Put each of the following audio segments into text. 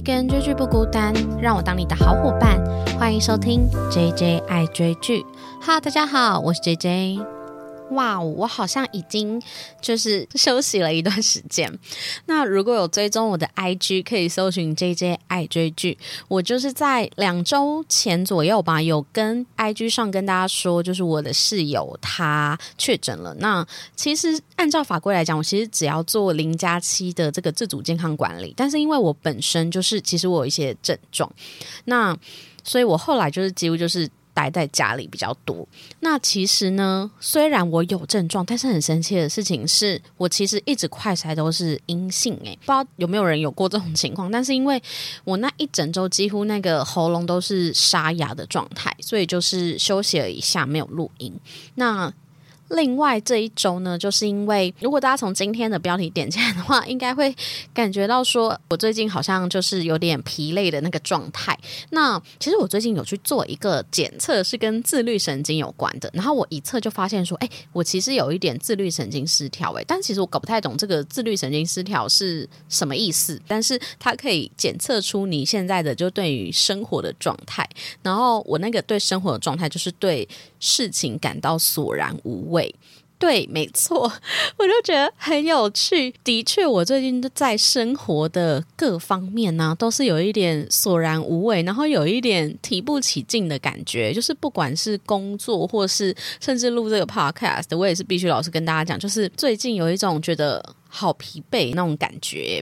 一个人追剧不孤单，让我当你的好伙伴。欢迎收听 J J 爱追剧。哈，大家好，我是 J J。哇，我好像已经就是休息了一段时间。那如果有追踪我的 IG，可以搜寻 JJ 爱追剧。我就是在两周前左右吧，有跟 IG 上跟大家说，就是我的室友他确诊了。那其实按照法规来讲，我其实只要做零加七的这个自主健康管理，但是因为我本身就是其实我有一些症状，那所以我后来就是几乎就是。待在家里比较多。那其实呢，虽然我有症状，但是很神奇的事情是我其实一直快筛都是阴性。诶，不知道有没有人有过这种情况？但是因为我那一整周几乎那个喉咙都是沙哑的状态，所以就是休息了一下，没有录音。那另外这一周呢，就是因为如果大家从今天的标题点进来的话，应该会感觉到说我最近好像就是有点疲累的那个状态。那其实我最近有去做一个检测，是跟自律神经有关的。然后我一测就发现说，哎，我其实有一点自律神经失调。哎，但其实我搞不太懂这个自律神经失调是什么意思。但是它可以检测出你现在的就对于生活的状态。然后我那个对生活的状态，就是对事情感到索然无味。对，没错，我就觉得很有趣。的确，我最近在生活的各方面呢，都是有一点索然无味，然后有一点提不起劲的感觉。就是不管是工作，或是甚至录这个 podcast，我也是必须老实跟大家讲，就是最近有一种觉得。好疲惫那种感觉，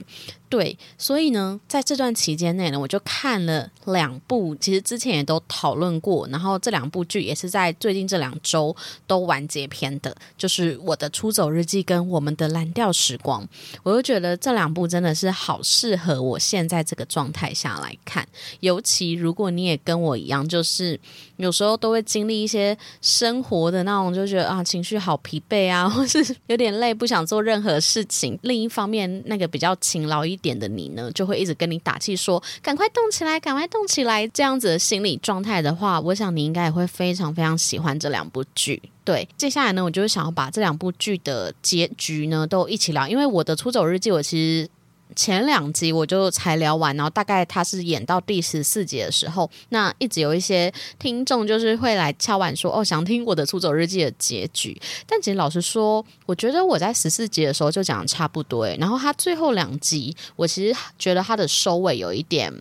对，所以呢，在这段期间内呢，我就看了两部，其实之前也都讨论过，然后这两部剧也是在最近这两周都完结篇的，就是《我的出走日记》跟《我们的蓝调时光》，我就觉得这两部真的是好适合我现在这个状态下来看，尤其如果你也跟我一样，就是有时候都会经历一些生活的那种，就觉得啊，情绪好疲惫啊，或是有点累，不想做任何事情。另一方面，那个比较勤劳一点的你呢，就会一直跟你打气，说赶快动起来，赶快动起来。这样子的心理状态的话，我想你应该也会非常非常喜欢这两部剧。对，接下来呢，我就是想要把这两部剧的结局呢都一起聊，因为我的出走日记，我其实。前两集我就才聊完，然后大概他是演到第十四集的时候，那一直有一些听众就是会来敲碗说：“哦，想听我的出走日记的结局。”但其实老实说，我觉得我在十四集的时候就讲的差不多。然后他最后两集，我其实觉得他的收尾有一点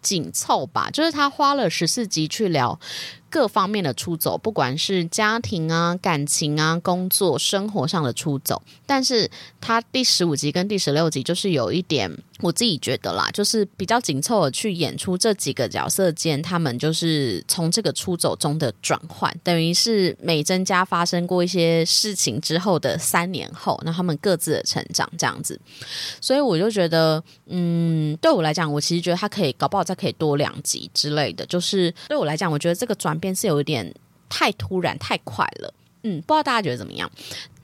紧凑吧，就是他花了十四集去聊。各方面的出走，不管是家庭啊、感情啊、工作、生活上的出走，但是他第十五集跟第十六集就是有一点。我自己觉得啦，就是比较紧凑的去演出这几个角色间，他们就是从这个出走中的转换，等于是美珍家发生过一些事情之后的三年后，那他们各自的成长这样子。所以我就觉得，嗯，对我来讲，我其实觉得他可以搞不好再可以多两集之类的。就是对我来讲，我觉得这个转变是有点太突然、太快了。嗯，不知道大家觉得怎么样？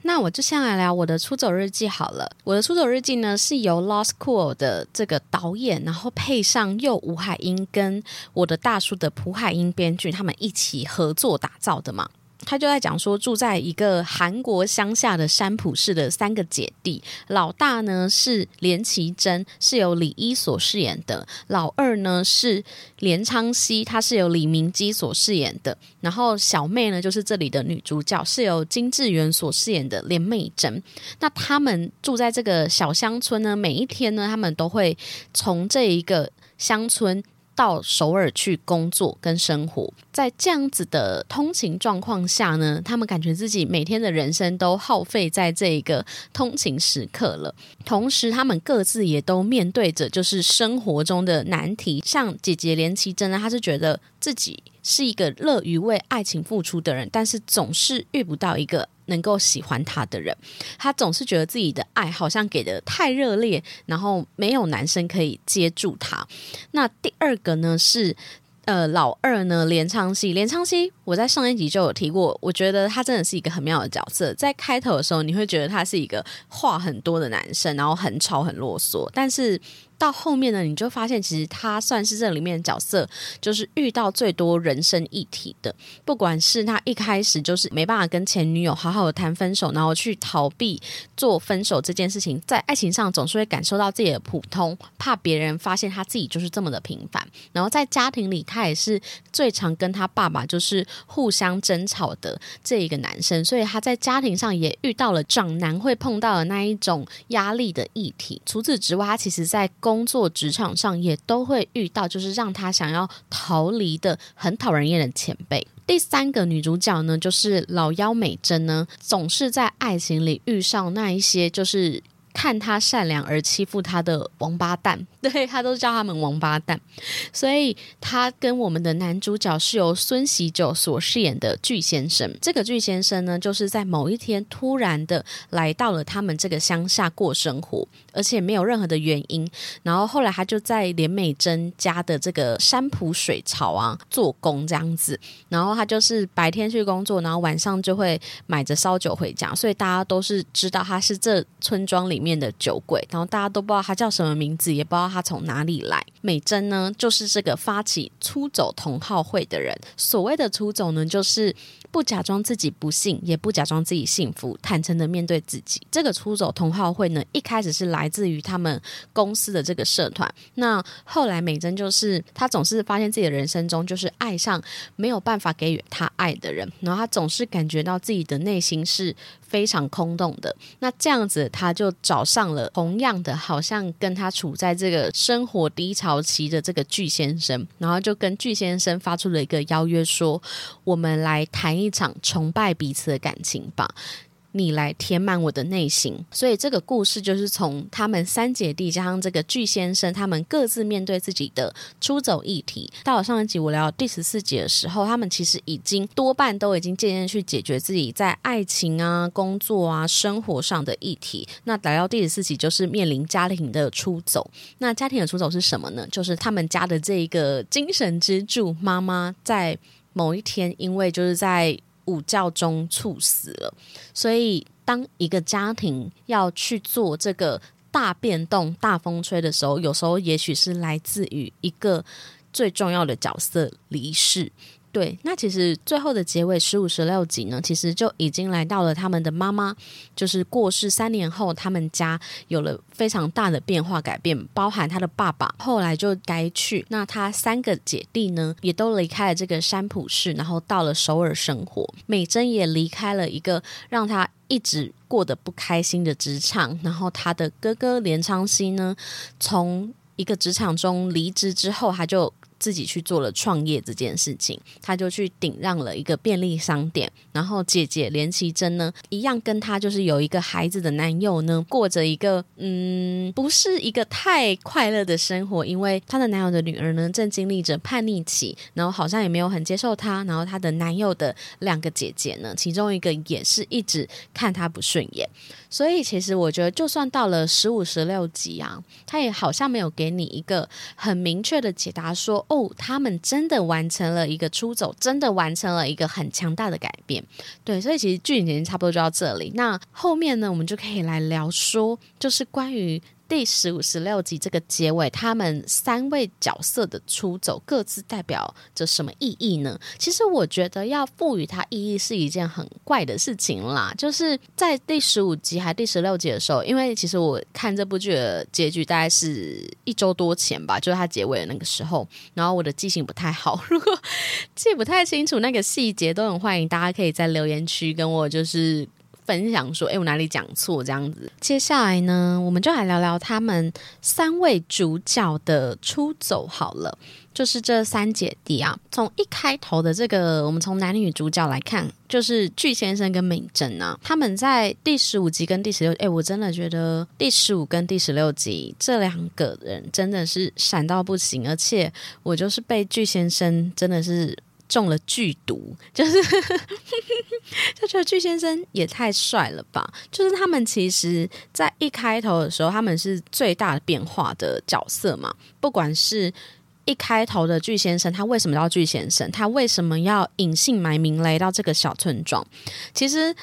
那我就先来聊我的出走日记好了。我的出走日记呢，是由 Lost Cool 的这个导演，然后配上又吴海英跟我的大叔的蒲海英编剧，他们一起合作打造的嘛。他就在讲说，住在一个韩国乡下的山浦市的三个姐弟，老大呢是连奇珍，是由李一所饰演的；老二呢是连昌熙，他是由李明基所饰演的；然后小妹呢就是这里的女主角，是由金智媛所饰演的连美珍。那他们住在这个小乡村呢，每一天呢，他们都会从这一个乡村。到首尔去工作跟生活，在这样子的通勤状况下呢，他们感觉自己每天的人生都耗费在这一个通勤时刻了。同时，他们各自也都面对着就是生活中的难题。像姐姐连绮贞呢，她是觉得自己是一个乐于为爱情付出的人，但是总是遇不到一个。能够喜欢他的人，他总是觉得自己的爱好像给的太热烈，然后没有男生可以接住他。那第二个呢是，呃，老二呢连昌熙，连昌熙，我在上一集就有提过，我觉得他真的是一个很妙的角色。在开头的时候，你会觉得他是一个话很多的男生，然后很吵很啰嗦，但是到后面呢，你就发现其实他算是这里面角色，就是遇到最多人生议题的。不管是他一开始就是没办法跟前女友好好的谈分手，然后去逃避做分手这件事情，在爱情上总是会感受到自己的普通，怕别人发现他自己就是这么的平凡。然后在家庭里，他也是最常跟他爸爸就是互相争吵的这一个男生，所以他在家庭上也遇到了长男会碰到的那一种压力的议题。除此之外，他其实在工作职场上也都会遇到，就是让他想要逃离的很讨人厌的前辈。第三个女主角呢，就是老妖美珍呢，总是在爱情里遇上那一些就是。看他善良而欺负他的王八蛋，对他都叫他们王八蛋，所以他跟我们的男主角是由孙喜九所饰演的巨先生。这个巨先生呢，就是在某一天突然的来到了他们这个乡下过生活，而且没有任何的原因。然后后来他就在连美珍家的这个山浦水槽啊做工这样子，然后他就是白天去工作，然后晚上就会买着烧酒回家，所以大家都是知道他是这村庄里面。的酒鬼，然后大家都不知道他叫什么名字，也不知道他从哪里来。美珍呢，就是这个发起出走同好会的人。所谓的出走呢，就是不假装自己不幸，也不假装自己幸福，坦诚的面对自己。这个出走同好会呢，一开始是来自于他们公司的这个社团。那后来美珍就是她总是发现自己的人生中就是爱上没有办法给予她爱的人，然后她总是感觉到自己的内心是。非常空洞的，那这样子他就找上了同样的，好像跟他处在这个生活低潮期的这个巨先生，然后就跟巨先生发出了一个邀约，说我们来谈一场崇拜彼此的感情吧。你来填满我的内心，所以这个故事就是从他们三姐弟加上这个巨先生，他们各自面对自己的出走议题。到了上一集我聊第十四集的时候，他们其实已经多半都已经渐渐去解决自己在爱情啊、工作啊、生活上的议题。那来到第十四集就是面临家庭的出走。那家庭的出走是什么呢？就是他们家的这一个精神支柱妈妈在某一天，因为就是在。午觉中猝死了，所以当一个家庭要去做这个大变动、大风吹的时候，有时候也许是来自于一个最重要的角色离世。对，那其实最后的结尾十五、十六集呢，其实就已经来到了他们的妈妈就是过世三年后，他们家有了非常大的变化改变，包含他的爸爸后来就该去，那他三个姐弟呢也都离开了这个山浦市，然后到了首尔生活。美珍也离开了一个让他一直过得不开心的职场，然后他的哥哥连昌熙呢，从一个职场中离职之后，他就。自己去做了创业这件事情，他就去顶让了一个便利商店。然后姐姐连其珍呢，一样跟他就是有一个孩子的男友呢，过着一个嗯，不是一个太快乐的生活。因为她的男友的女儿呢，正经历着叛逆期，然后好像也没有很接受她。然后她的男友的两个姐姐呢，其中一个也是一直看她不顺眼。所以其实我觉得，就算到了十五、十六集啊，他也好像没有给你一个很明确的解答，说哦，他们真的完成了一个出走，真的完成了一个很强大的改变。对，所以其实剧情差不多就到这里。那后面呢，我们就可以来聊说，就是关于。第十五、十六集这个结尾，他们三位角色的出走各自代表着什么意义呢？其实我觉得要赋予它意义是一件很怪的事情啦。就是在第十五集还第十六集的时候，因为其实我看这部剧的结局大概是一周多前吧，就是它结尾的那个时候，然后我的记性不太好，如果记不太清楚那个细节，都很欢迎大家可以在留言区跟我就是。分享说：“哎，我哪里讲错？这样子。接下来呢，我们就来聊聊他们三位主角的出走好了。就是这三姐弟啊，从一开头的这个，我们从男女主角来看，就是巨先生跟敏珍啊，他们在第十五集跟第十六，哎，我真的觉得第十五跟第十六集这两个人真的是闪到不行，而且我就是被巨先生真的是。”中了剧毒，就是就觉得巨先生也太帅了吧！就是他们其实，在一开头的时候，他们是最大的变化的角色嘛。不管是一开头的巨先生，他为什么叫巨先生？他为什么要隐姓埋名来到这个小村庄？其实。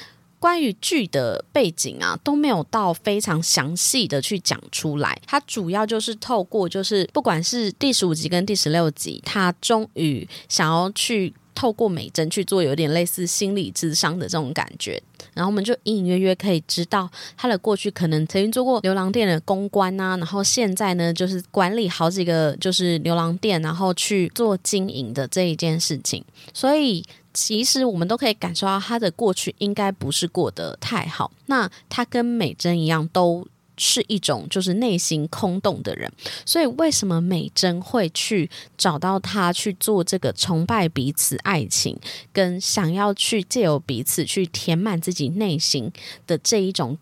关于剧的背景啊，都没有到非常详细的去讲出来。它主要就是透过，就是不管是第十五集跟第十六集，他终于想要去透过美珍去做有点类似心理智商的这种感觉。然后我们就隐隐约约可以知道他的过去可能曾经做过牛郎店的公关啊，然后现在呢就是管理好几个就是牛郎店，然后去做经营的这一件事情。所以其实我们都可以感受到他的过去应该不是过得太好。那他跟美珍一样都。是一种就是内心空洞的人，所以为什么美珍会去找到他去做这个崇拜彼此爱情，跟想要去借由彼此去填满自己内心的这一种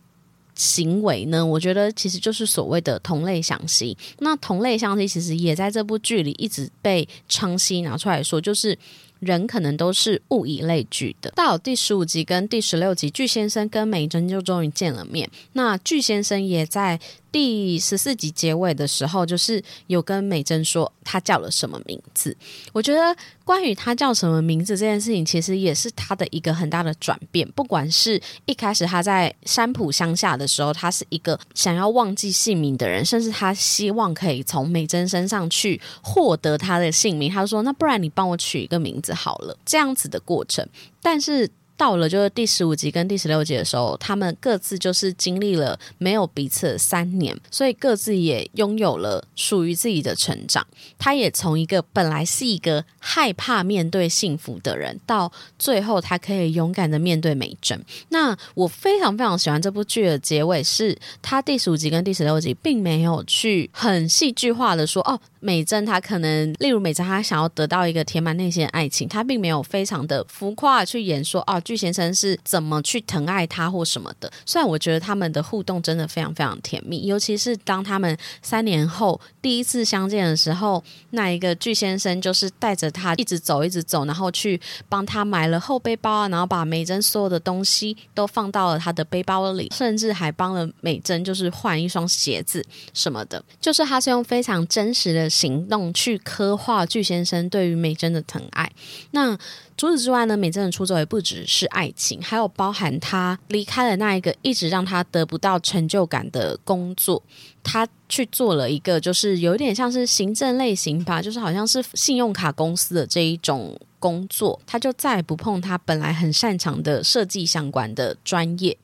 行为呢？我觉得其实就是所谓的同类相吸。那同类相吸其实也在这部剧里一直被昌熙拿出来说，就是。人可能都是物以类聚的。到第十五集跟第十六集，巨先生跟美珍就终于见了面。那巨先生也在。第十四集结尾的时候，就是有跟美珍说他叫了什么名字。我觉得关于他叫什么名字这件事情，其实也是他的一个很大的转变。不管是一开始他在山浦乡下的时候，他是一个想要忘记姓名的人，甚至他希望可以从美珍身上去获得他的姓名。他说：“那不然你帮我取一个名字好了。”这样子的过程，但是。到了就是第十五集跟第十六集的时候，他们各自就是经历了没有彼此三年，所以各自也拥有了属于自己的成长。他也从一个本来是一个害怕面对幸福的人，到最后他可以勇敢的面对美珍。那我非常非常喜欢这部剧的结尾，是他第十五集跟第十六集并没有去很戏剧化的说哦。美珍，她可能，例如美珍，她想要得到一个填满内心的爱情，她并没有非常的浮夸去演说哦，巨先生是怎么去疼爱她或什么的。虽然我觉得他们的互动真的非常非常甜蜜，尤其是当他们三年后第一次相见的时候，那一个巨先生就是带着他一直走，一直走，然后去帮他买了后背包啊，然后把美珍所有的东西都放到了他的背包里，甚至还帮了美珍就是换一双鞋子什么的，就是他是用非常真实的。行动去刻画巨先生对于美珍的疼爱。那除此之外呢？美珍的出走也不只是爱情，还有包含他离开了那一个一直让他得不到成就感的工作。他去做了一个，就是有点像是行政类型吧，就是好像是信用卡公司的这一种。工作，他就再也不碰他本来很擅长的设计相关的专业。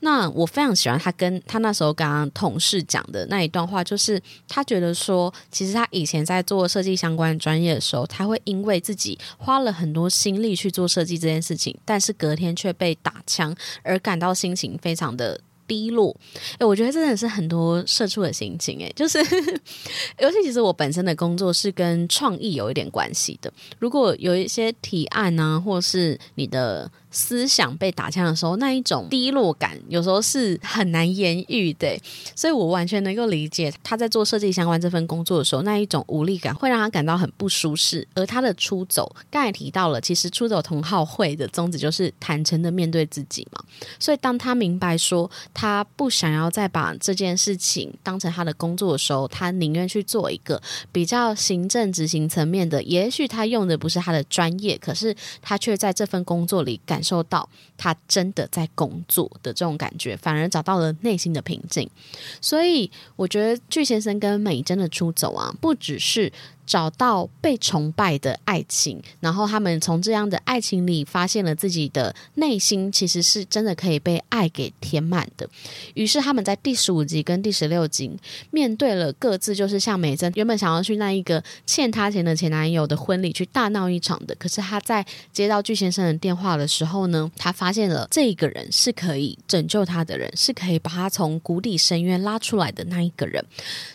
那我非常喜欢他跟他那时候刚刚同事讲的那一段话，就是他觉得说，其实他以前在做设计相关专业的时候，他会因为自己花了很多心力去做设计这件事情，但是隔天却被打枪，而感到心情非常的。低落，哎，我觉得真的是很多社畜的心情，哎，就是，尤其其实我本身的工作是跟创意有一点关系的，如果有一些提案啊，或是你的。思想被打枪的时候，那一种低落感，有时候是很难言喻的。所以我完全能够理解他在做设计相关这份工作的时候，那一种无力感会让他感到很不舒适。而他的出走，刚才提到了，其实出走同好会的宗旨就是坦诚的面对自己嘛。所以当他明白说他不想要再把这件事情当成他的工作的时候，他宁愿去做一个比较行政执行层面的。也许他用的不是他的专业，可是他却在这份工作里感。受到他真的在工作的这种感觉，反而找到了内心的平静。所以，我觉得巨先生跟美珍的出走啊，不只是。找到被崇拜的爱情，然后他们从这样的爱情里发现了自己的内心，其实是真的可以被爱给填满的。于是他们在第十五集跟第十六集面对了各自，就是像美珍原本想要去那一个欠她钱的前男友的婚礼去大闹一场的，可是她在接到巨先生的电话的时候呢，她发现了这个人是可以拯救她的人，是可以把她从谷底深渊拉出来的那一个人，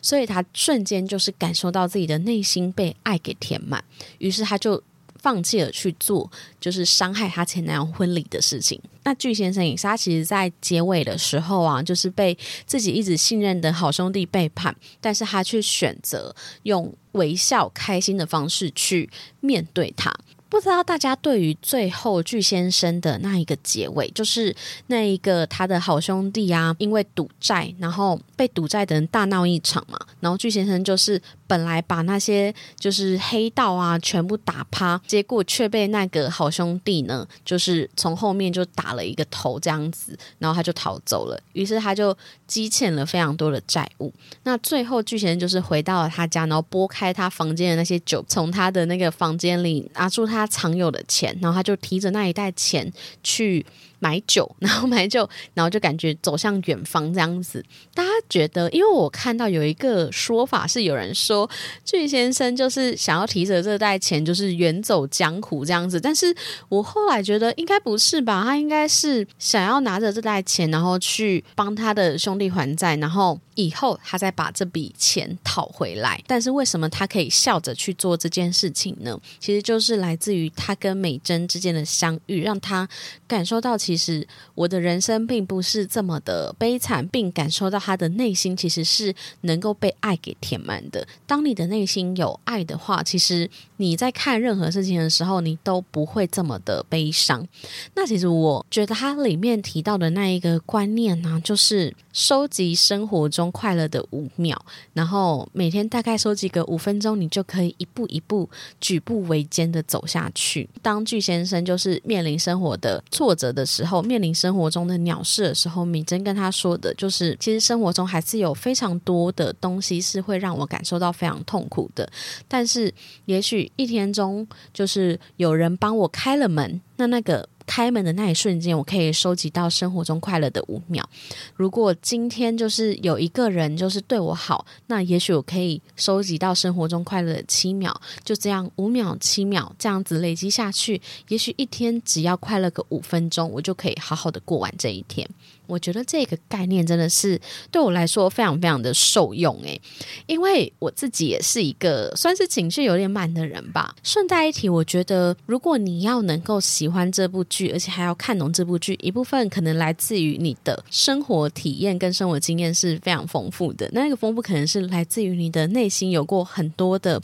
所以她瞬间就是感受到自己的内心。被爱给填满，于是他就放弃了去做就是伤害他前男友婚礼的事情。那巨先生也是，他其实在结尾的时候啊，就是被自己一直信任的好兄弟背叛，但是他却选择用微笑、开心的方式去面对他。不知道大家对于最后巨先生的那一个结尾，就是那一个他的好兄弟啊，因为赌债，然后被赌债的人大闹一场嘛，然后巨先生就是本来把那些就是黑道啊全部打趴，结果却被那个好兄弟呢，就是从后面就打了一个头这样子，然后他就逃走了，于是他就积欠了非常多的债务。那最后巨先生就是回到了他家，然后拨开他房间的那些酒，从他的那个房间里拿出他常有的钱，然后他就提着那一袋钱去。买酒，然后买酒，然后就感觉走向远方这样子。大家觉得，因为我看到有一个说法是有人说，巨先生就是想要提着这袋钱，就是远走江湖这样子。但是我后来觉得应该不是吧，他应该是想要拿着这袋钱，然后去帮他的兄弟还债，然后以后他再把这笔钱讨回来。但是为什么他可以笑着去做这件事情呢？其实就是来自于他跟美珍之间的相遇，让他感受到。其实我的人生并不是这么的悲惨，并感受到他的内心其实是能够被爱给填满的。当你的内心有爱的话，其实你在看任何事情的时候，你都不会这么的悲伤。那其实我觉得它里面提到的那一个观念呢，就是收集生活中快乐的五秒，然后每天大概收集个五分钟，你就可以一步一步举步维艰的走下去。当巨先生就是面临生活的挫折的时，候面临生活中的鸟事的时候，米珍跟他说的就是，其实生活中还是有非常多的东西是会让我感受到非常痛苦的。但是，也许一天中就是有人帮我开了门，那那个。开门的那一瞬间，我可以收集到生活中快乐的五秒。如果今天就是有一个人就是对我好，那也许我可以收集到生活中快乐的七秒。就这样五秒、七秒这样子累积下去，也许一天只要快乐个五分钟，我就可以好好的过完这一天。我觉得这个概念真的是对我来说非常非常的受用诶，因为我自己也是一个算是情绪有点满的人吧。顺带一提，我觉得如果你要能够喜欢这部剧，而且还要看懂这部剧，一部分可能来自于你的生活体验跟生活经验是非常丰富的。那个丰富可能是来自于你的内心有过很多的。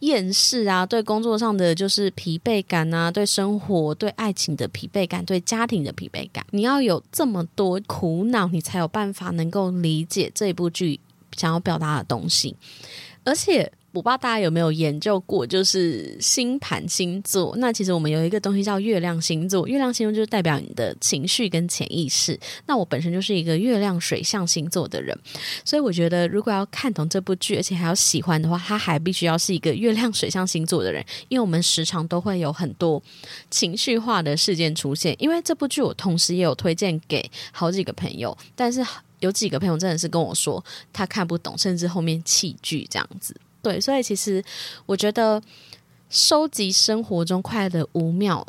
厌世啊，对工作上的就是疲惫感啊，对生活、对爱情的疲惫感，对家庭的疲惫感，你要有这么多苦恼，你才有办法能够理解这部剧想要表达的东西，而且。我不知道大家有没有研究过，就是星盘星座。那其实我们有一个东西叫月亮星座，月亮星座就是代表你的情绪跟潜意识。那我本身就是一个月亮水象星座的人，所以我觉得如果要看懂这部剧，而且还要喜欢的话，他还必须要是一个月亮水象星座的人，因为我们时常都会有很多情绪化的事件出现。因为这部剧，我同时也有推荐给好几个朋友，但是有几个朋友真的是跟我说他看不懂，甚至后面弃剧这样子。对，所以其实我觉得收集生活中快乐的五秒。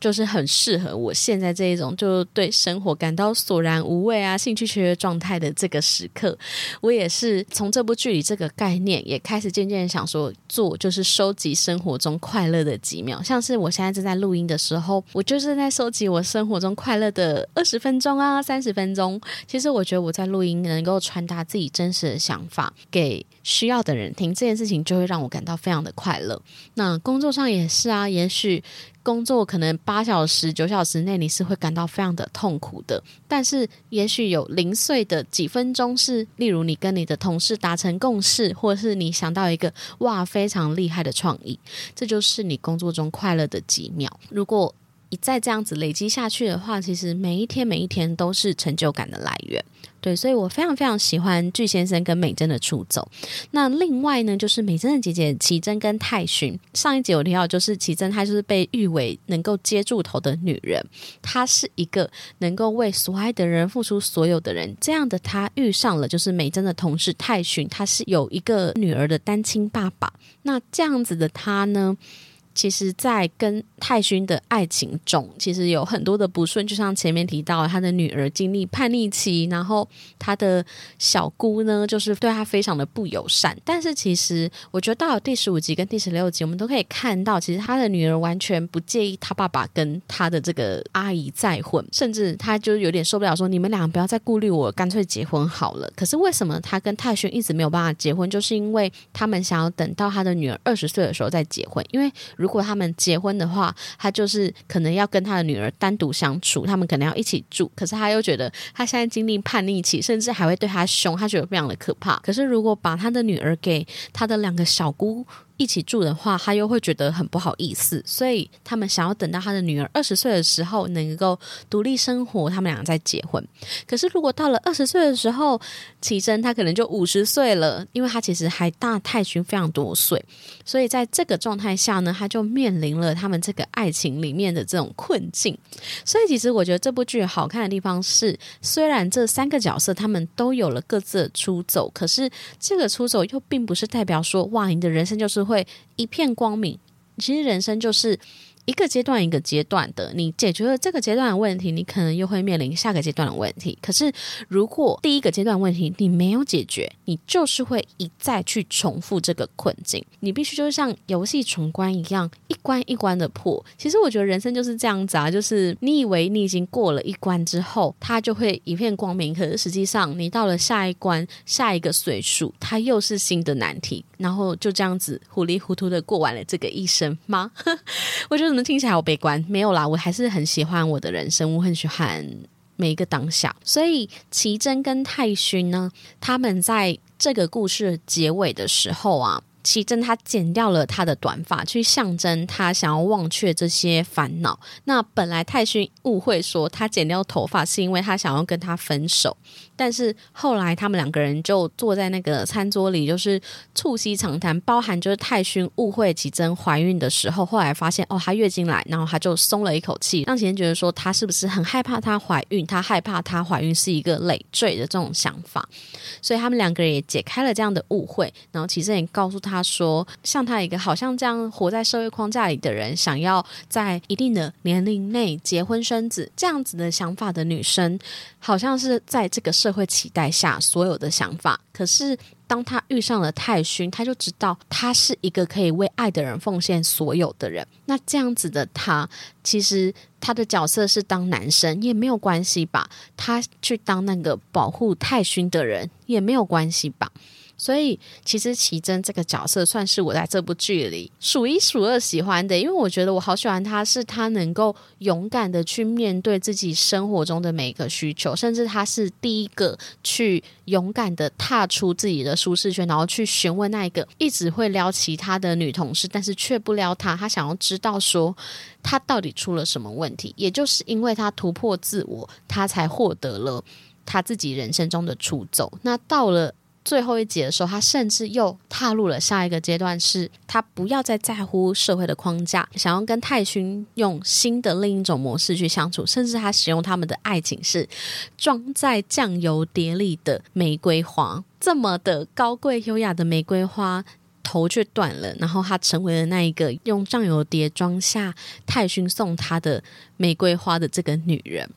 就是很适合我现在这一种，就对生活感到索然无味啊、兴趣缺缺状态的这个时刻。我也是从这部剧里这个概念，也开始渐渐想说做，就是收集生活中快乐的几秒。像是我现在正在录音的时候，我就是在收集我生活中快乐的二十分钟啊、三十分钟。其实我觉得我在录音能够传达自己真实的想法给需要的人听，这件事情就会让我感到非常的快乐。那工作上也是啊，也许。工作可能八小时、九小时内你是会感到非常的痛苦的，但是也许有零碎的几分钟是，例如你跟你的同事达成共识，或者是你想到一个哇非常厉害的创意，这就是你工作中快乐的几秒。如果一再这样子累积下去的话，其实每一天每一天都是成就感的来源。对，所以我非常非常喜欢巨先生跟美珍的出走。那另外呢，就是美珍的姐姐奇珍跟泰勋。上一集有提到，就是奇珍她就是被誉为能够接住头的女人，她是一个能够为所爱的人付出所有的人。这样的她遇上了就是美珍的同事泰勋，他是有一个女儿的单亲爸爸。那这样子的他呢？其实，在跟泰勋的爱情中，其实有很多的不顺，就像前面提到，他的女儿经历叛逆期，然后他的小姑呢，就是对他非常的不友善。但是，其实我觉得到了第十五集跟第十六集，我们都可以看到，其实他的女儿完全不介意他爸爸跟他的这个阿姨再婚，甚至他就有点受不了，说你们两个不要再顾虑我，干脆结婚好了。可是为什么他跟泰勋一直没有办法结婚？就是因为他们想要等到他的女儿二十岁的时候再结婚，因为如如果他们结婚的话，他就是可能要跟他的女儿单独相处，他们可能要一起住。可是他又觉得他现在经历叛逆期，甚至还会对他凶，他觉得非常的可怕。可是如果把他的女儿给他的两个小姑，一起住的话，他又会觉得很不好意思，所以他们想要等到他的女儿二十岁的时候能够独立生活，他们两个再结婚。可是如果到了二十岁的时候，启真他可能就五十岁了，因为他其实还大太勋非常多岁，所以在这个状态下呢，他就面临了他们这个爱情里面的这种困境。所以其实我觉得这部剧好看的地方是，虽然这三个角色他们都有了各自的出走，可是这个出走又并不是代表说哇，你的人生就是。会一片光明，其实人生就是。一个阶段一个阶段的，你解决了这个阶段的问题，你可能又会面临下个阶段的问题。可是，如果第一个阶段问题你没有解决，你就是会一再去重复这个困境。你必须就是像游戏闯关一样，一关一关的破。其实我觉得人生就是这样子啊，就是你以为你已经过了一关之后，它就会一片光明，可是实际上你到了下一关、下一个岁数，它又是新的难题，然后就这样子糊里糊涂的过完了这个一生吗？我觉得。听起来好悲观，没有啦，我还是很喜欢我的人生，我很喜欢每一个当下。所以奇珍跟泰勋呢，他们在这个故事结尾的时候啊。奇珍他剪掉了他的短发，去象征他想要忘却这些烦恼。那本来泰勋误会说他剪掉头发是因为他想要跟他分手，但是后来他们两个人就坐在那个餐桌里，就是促膝长谈，包含就是泰勋误会奇珍怀孕的时候，后来发现哦，她月经来，然后他就松了一口气，让奇珍觉得说他是不是很害怕她怀孕，他害怕她怀孕是一个累赘的这种想法，所以他们两个人也解开了这样的误会，然后奇珍也告诉他。他说：“像他一个好像这样活在社会框架里的人，想要在一定的年龄内结婚生子，这样子的想法的女生，好像是在这个社会期待下所有的想法。可是，当他遇上了泰勋，他就知道他是一个可以为爱的人奉献所有的人。那这样子的他，其实他的角色是当男生也没有关系吧？他去当那个保护泰勋的人也没有关系吧？”所以，其实奇珍这个角色算是我在这部剧里数一数二喜欢的，因为我觉得我好喜欢他，是他能够勇敢的去面对自己生活中的每一个需求，甚至他是第一个去勇敢的踏出自己的舒适圈，然后去询问那一个一直会撩其他的女同事，但是却不撩他，他想要知道说他到底出了什么问题，也就是因为他突破自我，他才获得了他自己人生中的出走。那到了。最后一集的时候，他甚至又踏入了下一个阶段，是他不要再在乎社会的框架，想要跟泰勋用新的另一种模式去相处，甚至他使用他们的爱情是装在酱油碟里的玫瑰花，这么的高贵优雅的玫瑰花头却断了，然后他成为了那一个用酱油碟装下泰勋送他的玫瑰花的这个女人。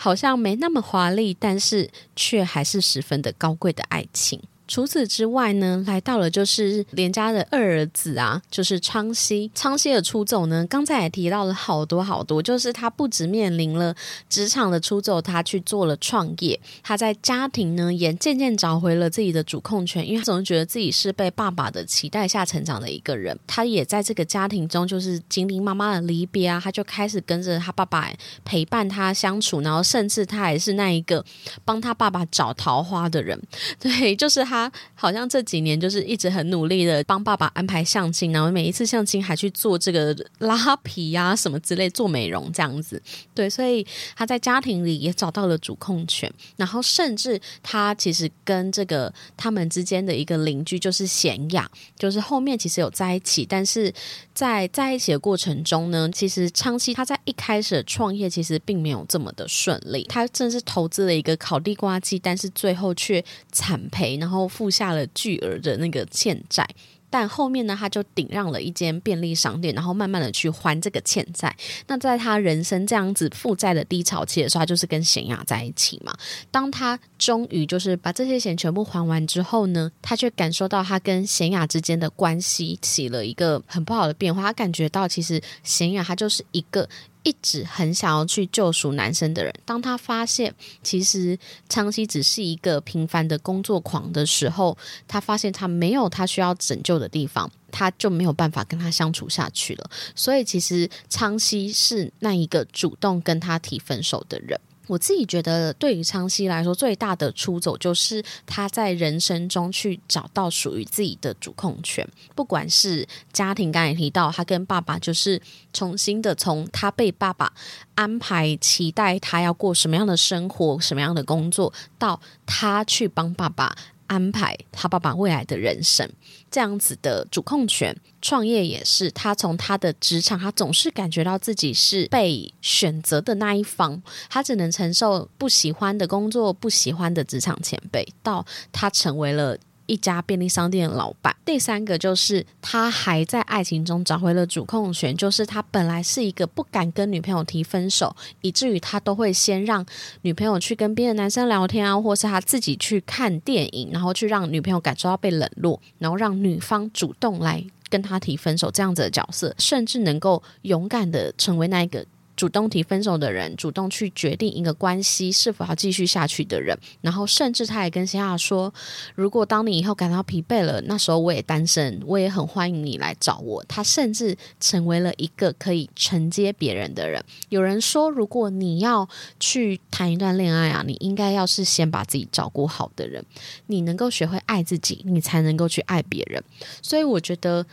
好像没那么华丽，但是却还是十分的高贵的爱情。除此之外呢，来到了就是连家的二儿子啊，就是昌熙。昌熙的出走呢，刚才也提到了好多好多，就是他不止面临了职场的出走，他去做了创业。他在家庭呢，也渐渐找回了自己的主控权，因为他总是觉得自己是被爸爸的期待下成长的一个人。他也在这个家庭中，就是经历妈妈的离别啊，他就开始跟着他爸爸陪伴他相处，然后甚至他还是那一个帮他爸爸找桃花的人。对，就是他。他好像这几年就是一直很努力的帮爸爸安排相亲，然后每一次相亲还去做这个拉皮呀什么之类做美容这样子。对，所以他在家庭里也找到了主控权，然后甚至他其实跟这个他们之间的一个邻居就是贤雅，就是后面其实有在一起，但是在在一起的过程中呢，其实昌熙他在一开始创业其实并没有这么的顺利，他正是投资了一个烤地瓜机，但是最后却惨赔，然后。付下了巨额的那个欠债。但后面呢，他就顶让了一间便利商店，然后慢慢的去还这个欠债。那在他人生这样子负债的低潮期的时候，他就是跟贤雅在一起嘛。当他终于就是把这些钱全部还完之后呢，他却感受到他跟贤雅之间的关系起了一个很不好的变化。他感觉到其实贤雅她就是一个一直很想要去救赎男生的人，当他发现其实昌熙只是一个平凡的工作狂的时候，他发现他没有他需要拯救的地方，他就没有办法跟他相处下去了。所以，其实昌熙是那一个主动跟他提分手的人。我自己觉得，对于昌熙来说，最大的出走就是他在人生中去找到属于自己的主控权。不管是家庭，刚才提到他跟爸爸，就是重新的从他被爸爸安排、期待他要过什么样的生活、什么样的工作，到他去帮爸爸。安排他爸爸未来的人生，这样子的主控权，创业也是他从他的职场，他总是感觉到自己是被选择的那一方，他只能承受不喜欢的工作、不喜欢的职场前辈，到他成为了。一家便利商店的老板。第三个就是他还在爱情中找回了主控权，就是他本来是一个不敢跟女朋友提分手，以至于他都会先让女朋友去跟别的男生聊天啊，或是他自己去看电影，然后去让女朋友感受到被冷落，然后让女方主动来跟他提分手这样子的角色，甚至能够勇敢的成为那一个。主动提分手的人，主动去决定一个关系是否要继续下去的人，然后甚至他也跟夏亚说：“如果当你以后感到疲惫了，那时候我也单身，我也很欢迎你来找我。”他甚至成为了一个可以承接别人的人。有人说，如果你要去谈一段恋爱啊，你应该要是先把自己照顾好的人，你能够学会爱自己，你才能够去爱别人。所以，我觉得。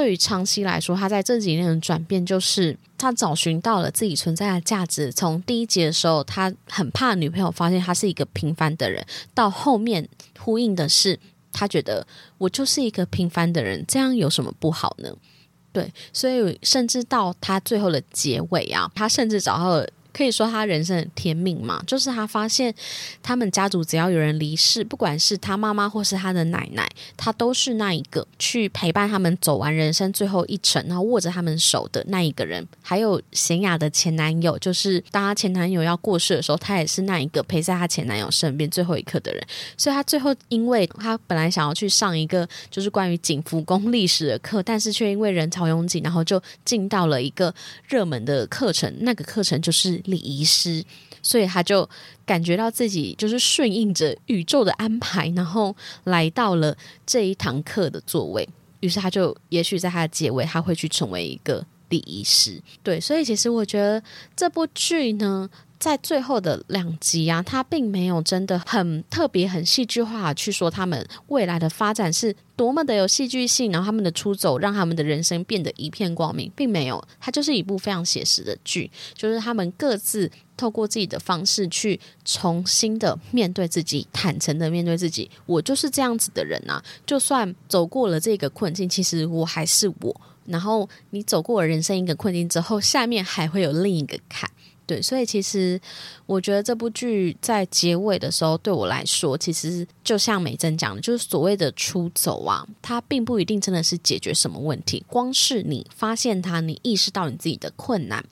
对于长期来说，他在这几年的转变，就是他找寻到了自己存在的价值。从第一集的时候，他很怕女朋友发现他是一个平凡的人，到后面呼应的是，他觉得我就是一个平凡的人，这样有什么不好呢？对，所以甚至到他最后的结尾啊，他甚至找到了。可以说他人生的天命嘛，就是他发现他们家族只要有人离世，不管是他妈妈或是他的奶奶，他都是那一个去陪伴他们走完人生最后一程，然后握着他们手的那一个人。还有贤雅的前男友，就是当他前男友要过世的时候，他也是那一个陪在他前男友身边最后一刻的人。所以，他最后因为他本来想要去上一个就是关于景福宫历史的课，但是却因为人潮拥挤，然后就进到了一个热门的课程，那个课程就是。礼仪师，所以他就感觉到自己就是顺应着宇宙的安排，然后来到了这一堂课的座位。于是他就，也许在他的结尾，他会去成为一个礼仪师。对，所以其实我觉得这部剧呢。在最后的两集啊，他并没有真的很特别、很戏剧化去说他们未来的发展是多么的有戏剧性，然后他们的出走让他们的人生变得一片光明，并没有。它就是一部非常写实的剧，就是他们各自透过自己的方式去重新的面对自己，坦诚的面对自己。我就是这样子的人啊，就算走过了这个困境，其实我还是我。然后你走过了人生一个困境之后，下面还会有另一个坎。对，所以其实我觉得这部剧在结尾的时候，对我来说，其实就像美珍讲的，就是所谓的出走啊，它并不一定真的是解决什么问题。光是你发现它，你意识到你自己的困难，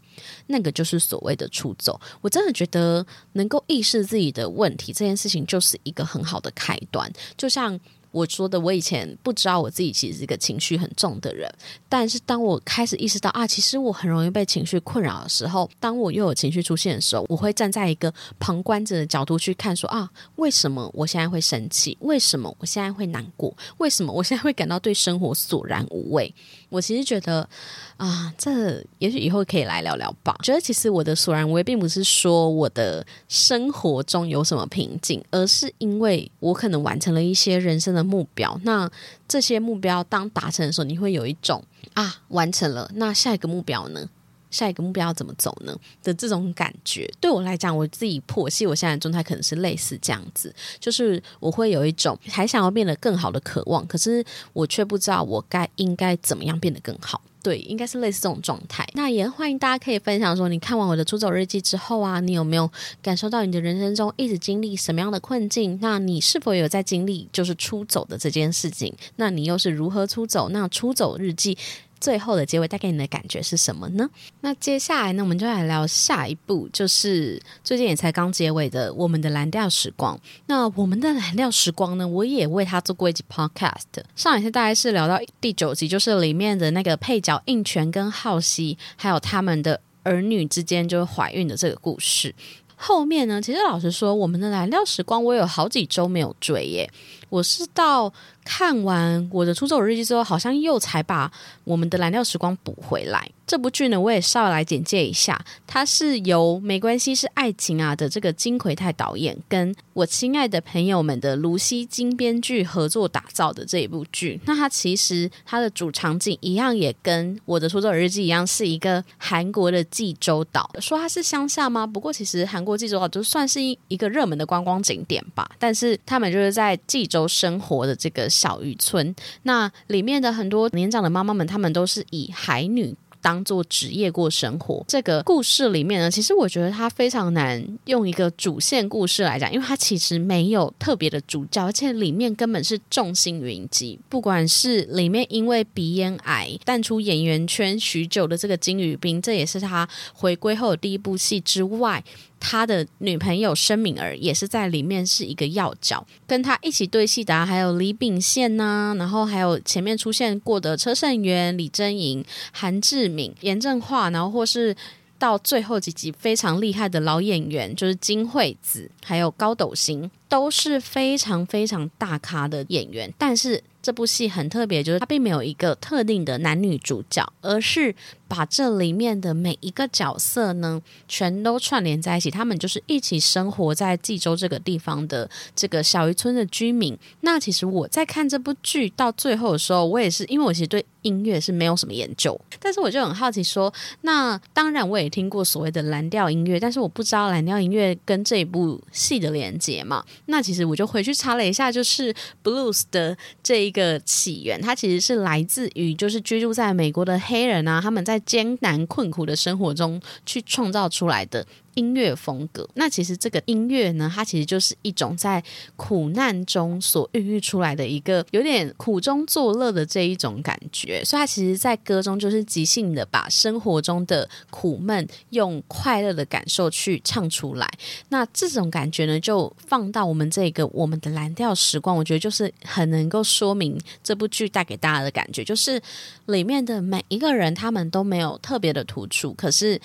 那个就是所谓的出走。我真的觉得能够意识自己的问题这件事情，就是一个很好的开端。就像。我说的，我以前不知道我自己其实是一个情绪很重的人，但是当我开始意识到啊，其实我很容易被情绪困扰的时候，当我又有情绪出现的时候，我会站在一个旁观者的角度去看，说啊，为什么我现在会生气？为什么我现在会难过？为什么我现在会感到对生活索然无味？我其实觉得啊，这也许以后可以来聊聊吧。觉得其实我的索然无味，并不是说我的生活中有什么瓶颈，而是因为我可能完成了一些人生的目标。那这些目标当达成的时候，你会有一种啊，完成了。那下一个目标呢？下一个目标要怎么走呢？的这种感觉，对我来讲，我自己剖析我现在的状态，可能是类似这样子，就是我会有一种还想要变得更好的渴望，可是我却不知道我该应该怎么样变得更好。对，应该是类似这种状态。那也欢迎大家可以分享说，你看完我的出走日记之后啊，你有没有感受到你的人生中一直经历什么样的困境？那你是否有在经历就是出走的这件事情？那你又是如何出走？那出走日记。最后的结尾带给你的感觉是什么呢？那接下来呢，我们就来聊下一部，就是最近也才刚结尾的《我们的蓝调时光》。那《我们的蓝调时光》呢，我也为他做过一集 podcast。上一次大概是聊到第九集，就是里面的那个配角应泉跟浩熙，还有他们的。儿女之间就怀孕的这个故事。后面呢，其实老实说，我们的蓝调时光我有好几周没有追耶，我是到。看完我的出走日记之后，好像又才把我们的蓝调时光补回来。这部剧呢，我也稍微来简介一下，它是由《没关系是爱情啊》的这个金奎泰导演，跟我亲爱的朋友们的卢锡金编剧合作打造的这一部剧。那它其实它的主场景一样，也跟我的出走日记一样，是一个韩国的济州岛。说它是乡下吗？不过其实韩国济州岛就算是一一个热门的观光景点吧。但是他们就是在济州生活的这个。小渔村，那里面的很多年长的妈妈们，她们都是以海女。当做职业过生活，这个故事里面呢，其实我觉得它非常难用一个主线故事来讲，因为它其实没有特别的主角，而且里面根本是众星云集。不管是里面因为鼻咽癌淡出演员圈许久的这个金宇彬，这也是他回归后的第一部戏之外，他的女朋友申敏儿也是在里面是一个要角，跟他一起对戏的还有李秉宪呐，然后还有前面出现过的车胜元、李贞莹、韩志敏。严正化，然后或是到最后几集非常厉害的老演员，就是金惠子，还有高斗星，都是非常非常大咖的演员，但是。这部戏很特别，就是它并没有一个特定的男女主角，而是把这里面的每一个角色呢，全都串联在一起。他们就是一起生活在济州这个地方的这个小渔村的居民。那其实我在看这部剧到最后的时候，我也是因为我其实对音乐是没有什么研究，但是我就很好奇说，那当然我也听过所谓的蓝调音乐，但是我不知道蓝调音乐跟这一部戏的连接嘛。那其实我就回去查了一下，就是 blues 的这一个。起源，它其实是来自于就是居住在美国的黑人啊，他们在艰难困苦的生活中去创造出来的。音乐风格，那其实这个音乐呢，它其实就是一种在苦难中所孕育出来的一个有点苦中作乐的这一种感觉，所以它其实，在歌中就是即兴的把生活中的苦闷用快乐的感受去唱出来。那这种感觉呢，就放到我们这个我们的蓝调时光，我觉得就是很能够说明这部剧带给大家的感觉，就是里面的每一个人他们都没有特别的突出，可是。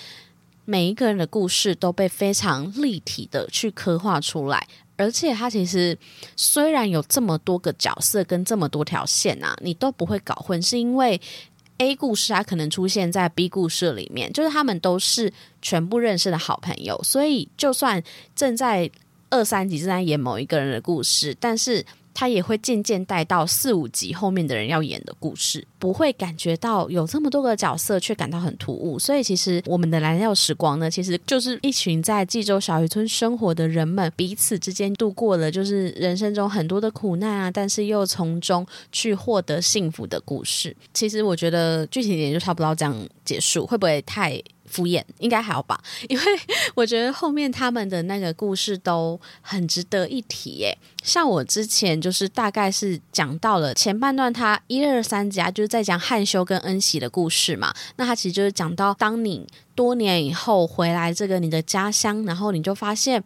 每一个人的故事都被非常立体的去刻画出来，而且它其实虽然有这么多个角色跟这么多条线啊，你都不会搞混，是因为 A 故事它可能出现在 B 故事里面，就是他们都是全部认识的好朋友，所以就算正在二三集正在演某一个人的故事，但是。他也会渐渐带到四五集后面的人要演的故事，不会感觉到有这么多个角色却感到很突兀。所以其实我们的蓝调时光呢，其实就是一群在济州小渔村生活的人们彼此之间度过了就是人生中很多的苦难啊，但是又从中去获得幸福的故事。其实我觉得具体点就差不多这样结束，会不会太？敷衍应该还好吧，因为我觉得后面他们的那个故事都很值得一提耶。像我之前就是大概是讲到了前半段，他一二三集啊，就是在讲汉修跟恩喜的故事嘛。那他其实就是讲到，当你多年以后回来这个你的家乡，然后你就发现。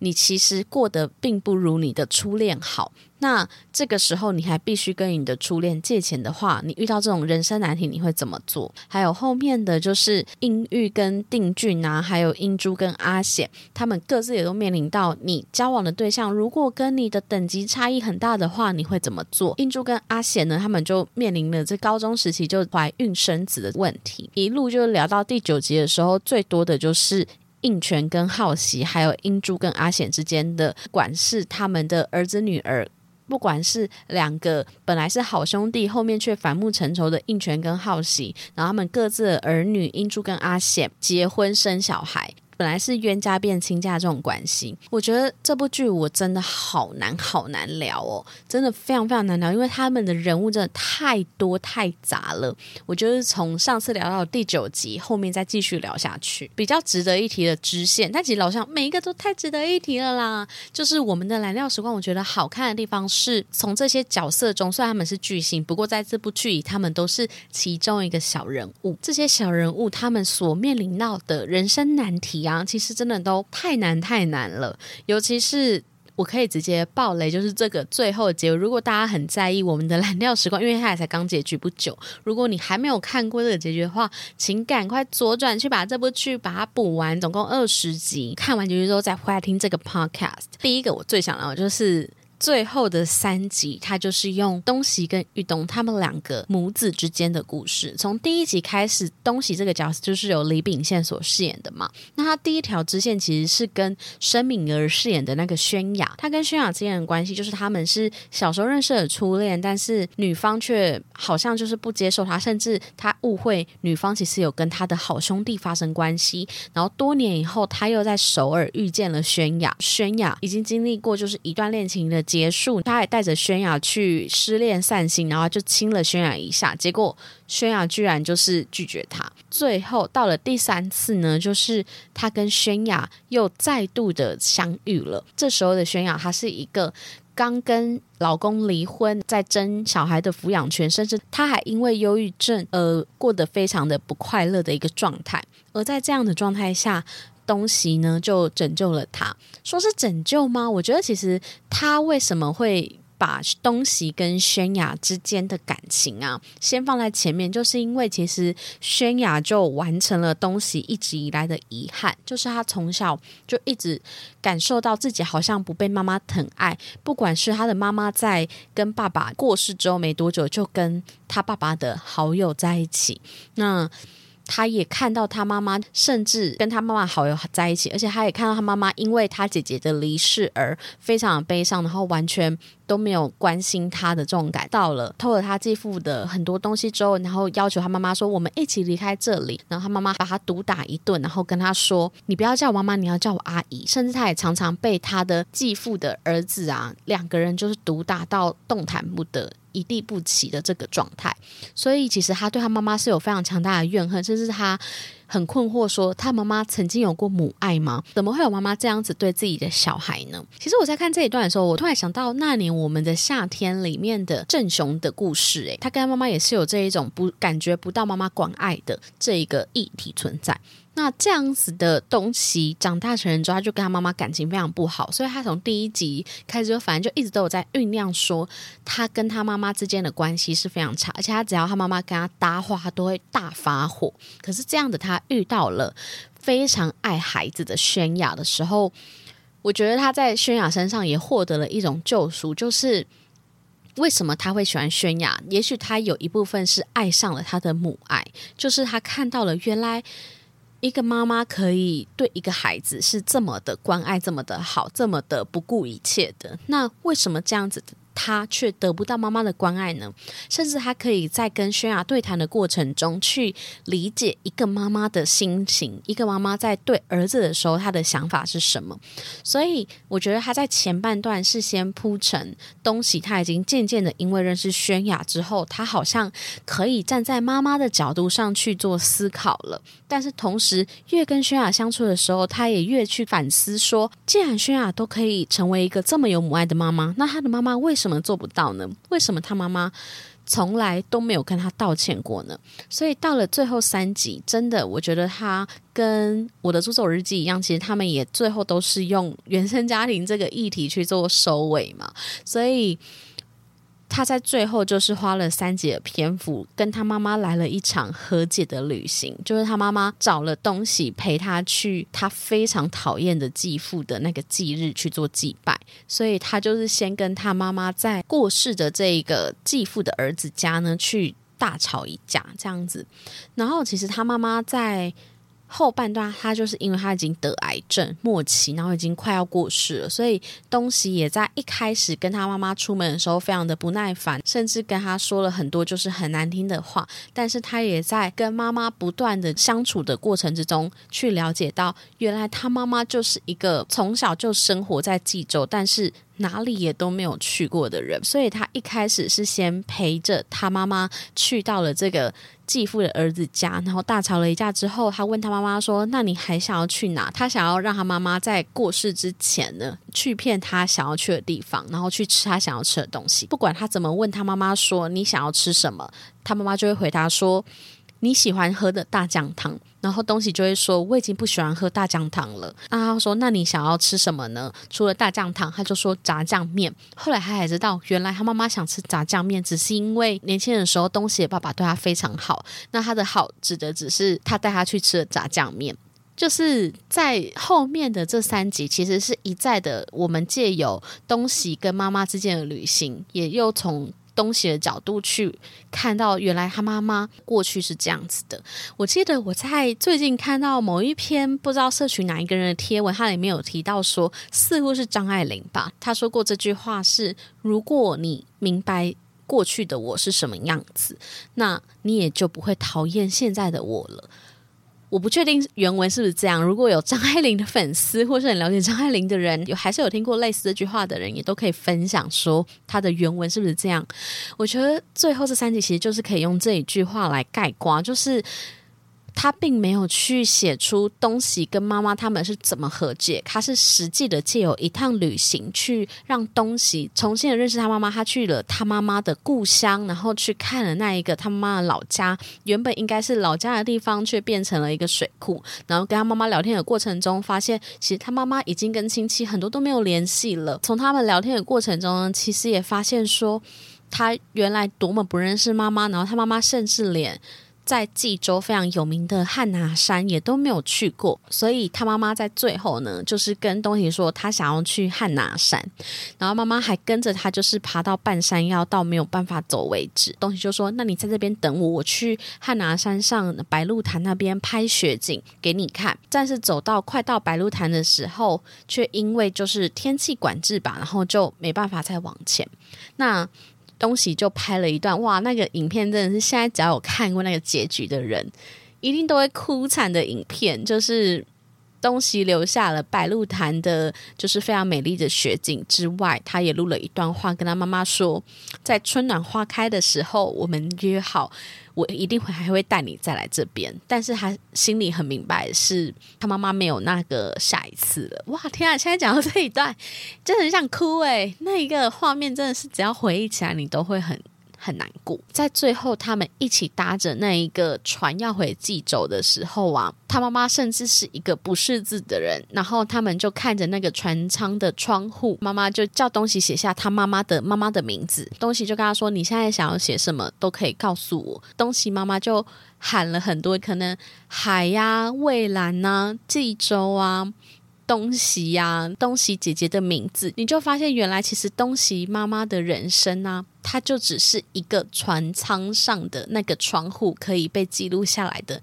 你其实过得并不如你的初恋好，那这个时候你还必须跟你的初恋借钱的话，你遇到这种人生难题你会怎么做？还有后面的就是英玉跟定俊啊，还有英珠跟阿显，他们各自也都面临到你交往的对象如果跟你的等级差异很大的话，你会怎么做？英珠跟阿显呢，他们就面临了这高中时期就怀孕生子的问题，一路就聊到第九集的时候，最多的就是。应权跟好奇，还有英珠跟阿显之间的，管是他们的儿子女儿，不管是两个本来是好兄弟，后面却反目成仇的应泉跟浩喜，然后他们各自的儿女英珠跟阿显结婚生小孩。本来是冤家变亲家这种关系，我觉得这部剧我真的好难好难聊哦，真的非常非常难聊，因为他们的人物真的太多太杂了。我就是从上次聊到第九集，后面再继续聊下去，比较值得一提的支线，但其实老像每一个都太值得一提了啦。就是我们的蓝调时光，我觉得好看的地方是从这些角色中，虽然他们是巨星，不过在这部剧里，他们都是其中一个小人物。这些小人物他们所面临到的人生难题。其实真的都太难太难了，尤其是我可以直接爆雷，就是这个最后结尾。如果大家很在意我们的蓝调时光，因为它也才刚结局不久，如果你还没有看过这个结局的话，请赶快左转去把这部剧把它补完，总共二十集，看完结局之后再回来听这个 podcast。第一个我最想要就是。最后的三集，它就是用东西跟玉东他们两个母子之间的故事。从第一集开始，东西这个角色就是由李秉宪所饰演的嘛。那他第一条支线其实是跟申敏儿饰演的那个宣雅，他跟宣雅之间的关系就是他们是小时候认识的初恋，但是女方却好像就是不接受他，甚至他误会女方其实有跟他的好兄弟发生关系。然后多年以后，他又在首尔遇见了宣雅，宣雅已经经历过就是一段恋情的。结束，他还带着轩雅去失恋散心，然后就亲了轩雅一下，结果轩雅居然就是拒绝他。最后到了第三次呢，就是他跟轩雅又再度的相遇了。这时候的轩雅，她是一个刚跟老公离婚，在争小孩的抚养权，甚至她还因为忧郁症而过得非常的不快乐的一个状态。而在这样的状态下。东西呢，就拯救了他。说是拯救吗？我觉得其实他为什么会把东西跟轩雅之间的感情啊，先放在前面，就是因为其实轩雅就完成了东西一直以来的遗憾，就是他从小就一直感受到自己好像不被妈妈疼爱。不管是他的妈妈在跟爸爸过世之后没多久，就跟他爸爸的好友在一起，那。他也看到他妈妈，甚至跟他妈妈好友在一起，而且他也看到他妈妈因为他姐姐的离世而非常的悲伤，然后完全都没有关心他的这种感。到了偷了他继父的很多东西之后，然后要求他妈妈说：“我们一起离开这里。”然后他妈妈把他毒打一顿，然后跟他说：“你不要叫我妈妈，你要叫我阿姨。”甚至他也常常被他的继父的儿子啊，两个人就是毒打到动弹不得。一地不起的这个状态，所以其实他对他妈妈是有非常强大的怨恨，甚至他很困惑，说他妈妈曾经有过母爱吗？怎么会有妈妈这样子对自己的小孩呢？其实我在看这一段的时候，我突然想到那年我们的夏天里面的郑雄的故事，诶，他跟他妈妈也是有这一种不感觉不到妈妈关爱的这一个议题存在。那这样子的东西长大成人之后，他就跟他妈妈感情非常不好，所以他从第一集开始就反正就一直都有在酝酿说，他跟他妈妈之间的关系是非常差，而且他只要他妈妈跟他搭话，他都会大发火。可是这样的他遇到了非常爱孩子的宣雅的时候，我觉得他在宣雅身上也获得了一种救赎，就是为什么他会喜欢宣雅？也许他有一部分是爱上了他的母爱，就是他看到了原来。一个妈妈可以对一个孩子是这么的关爱，这么的好，这么的不顾一切的，那为什么这样子？他却得不到妈妈的关爱呢，甚至他可以在跟轩雅对谈的过程中去理解一个妈妈的心情，一个妈妈在对儿子的时候，他的想法是什么。所以我觉得他在前半段是先铺陈东西，他已经渐渐的因为认识轩雅之后，他好像可以站在妈妈的角度上去做思考了。但是同时，越跟轩雅相处的时候，他也越去反思说，既然轩雅都可以成为一个这么有母爱的妈妈，那他的妈妈为什么？做不到呢？为什么他妈妈从来都没有跟他道歉过呢？所以到了最后三集，真的，我觉得他跟我的《助手日记》一样，其实他们也最后都是用原生家庭这个议题去做收尾嘛。所以。他在最后就是花了三集的篇幅，跟他妈妈来了一场和解的旅行。就是他妈妈找了东西陪他去他非常讨厌的继父的那个忌日去做祭拜，所以他就是先跟他妈妈在过世的这一个继父的儿子家呢去大吵一架，这样子。然后其实他妈妈在。后半段，他就是因为他已经得癌症末期，然后已经快要过世了，所以东西也在一开始跟他妈妈出门的时候非常的不耐烦，甚至跟他说了很多就是很难听的话。但是他也在跟妈妈不断的相处的过程之中，去了解到原来他妈妈就是一个从小就生活在济州，但是。哪里也都没有去过的人，所以他一开始是先陪着他妈妈去到了这个继父的儿子家，然后大吵了一架之后，他问他妈妈说：“那你还想要去哪？”他想要让他妈妈在过世之前呢，去骗他想要去的地方，然后去吃他想要吃的东西。不管他怎么问他妈妈说：“你想要吃什么？”他妈妈就会回答说。你喜欢喝的大酱汤，然后东西就会说我已经不喜欢喝大酱汤了。那他说那你想要吃什么呢？除了大酱汤，他就说炸酱面。后来他才知道，原来他妈妈想吃炸酱面，只是因为年轻的时候东西的爸爸对他非常好。那他的好指的只是他带他去吃了炸酱面。就是在后面的这三集，其实是一再的我们借由东西跟妈妈之间的旅行，也又从。东西的角度去看到，原来他妈妈过去是这样子的。我记得我在最近看到某一篇不知道社群哪一个人的贴文，它里面有提到说，似乎是张爱玲吧，他说过这句话是：如果你明白过去的我是什么样子，那你也就不会讨厌现在的我了。我不确定原文是不是这样。如果有张爱玲的粉丝，或是很了解张爱玲的人，有还是有听过类似这句话的人，也都可以分享说他的原文是不是这样。我觉得最后这三集其实就是可以用这一句话来概括，就是。他并没有去写出东西跟妈妈他们是怎么和解，他是实际的借由一趟旅行去让东西重新的认识他妈妈。他去了他妈妈的故乡，然后去看了那一个他妈妈的老家，原本应该是老家的地方，却变成了一个水库。然后跟他妈妈聊天的过程中，发现其实他妈妈已经跟亲戚很多都没有联系了。从他们聊天的过程中，其实也发现说他原来多么不认识妈妈，然后他妈妈甚至连。在济州非常有名的汉拿山也都没有去过，所以他妈妈在最后呢，就是跟东西说他想要去汉拿山，然后妈妈还跟着他，就是爬到半山腰到没有办法走为止。东西就说：“那你在这边等我，我去汉拿山上白鹿潭那边拍雪景给你看。”但是走到快到白鹿潭的时候，却因为就是天气管制吧，然后就没办法再往前。那东西就拍了一段，哇，那个影片真的是现在只要有看过那个结局的人，一定都会哭惨的影片，就是。东西留下了白鹿潭的，就是非常美丽的雪景之外，他也录了一段话，跟他妈妈说，在春暖花开的时候，我们约好，我一定会还会带你再来这边。但是他心里很明白，是他妈妈没有那个下一次了。哇，天啊！现在讲到这一段，真的很想哭诶。那一个画面真的是，只要回忆起来，你都会很。很难过，在最后他们一起搭着那一个船要回济州的时候啊，他妈妈甚至是一个不识字的人，然后他们就看着那个船舱的窗户，妈妈就叫东西写下他妈妈的妈妈的名字，东西就跟他说：“你现在想要写什么都可以告诉我。”东西妈妈就喊了很多，可能海呀、蔚蓝呐、济州啊。东西呀，东西姐姐的名字，你就发现原来其实东西妈妈的人生啊，它就只是一个船舱上的那个窗户可以被记录下来的